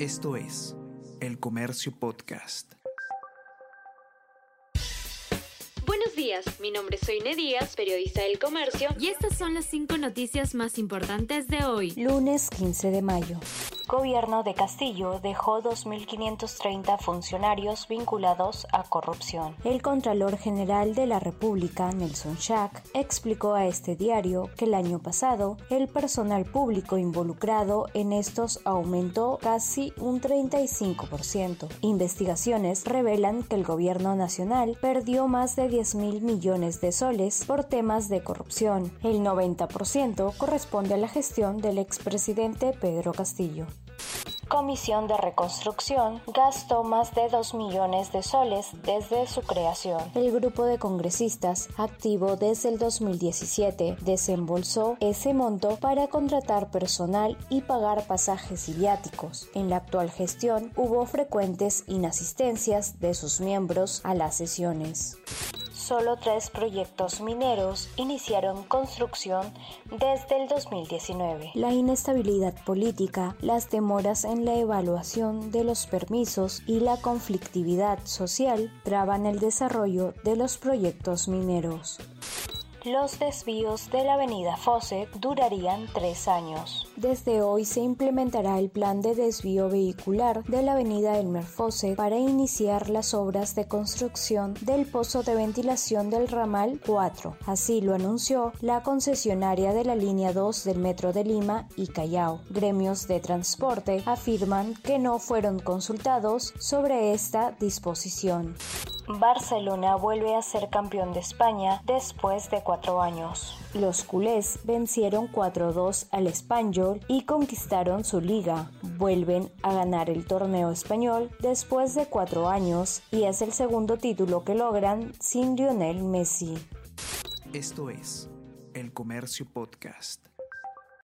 Esto es El Comercio Podcast. Buenos días, mi nombre es Soine Díaz, periodista del Comercio, y estas son las cinco noticias más importantes de hoy. Lunes 15 de mayo. Gobierno de Castillo dejó 2.530 funcionarios vinculados a corrupción. El Contralor General de la República, Nelson Schack, explicó a este diario que el año pasado el personal público involucrado en estos aumentó casi un 35%. Investigaciones revelan que el gobierno nacional perdió más de 10 mil millones de soles por temas de corrupción. El 90% corresponde a la gestión del expresidente Pedro Castillo. Comisión de Reconstrucción gastó más de 2 millones de soles desde su creación. El grupo de congresistas, activo desde el 2017, desembolsó ese monto para contratar personal y pagar pasajes y viáticos. En la actual gestión hubo frecuentes inasistencias de sus miembros a las sesiones solo tres proyectos mineros iniciaron construcción desde el 2019. La inestabilidad política, las demoras en la evaluación de los permisos y la conflictividad social traban el desarrollo de los proyectos mineros. Los desvíos de la avenida Fosse durarían tres años. Desde hoy se implementará el plan de desvío vehicular de la avenida Elmer Fosse para iniciar las obras de construcción del pozo de ventilación del ramal 4. Así lo anunció la concesionaria de la línea 2 del Metro de Lima y Callao. Gremios de transporte afirman que no fueron consultados sobre esta disposición. Barcelona vuelve a ser campeón de España después de cuatro años. Los culés vencieron 4-2 al Espanyol y conquistaron su liga. Vuelven a ganar el torneo español después de cuatro años y es el segundo título que logran sin Lionel Messi. Esto es El Comercio Podcast.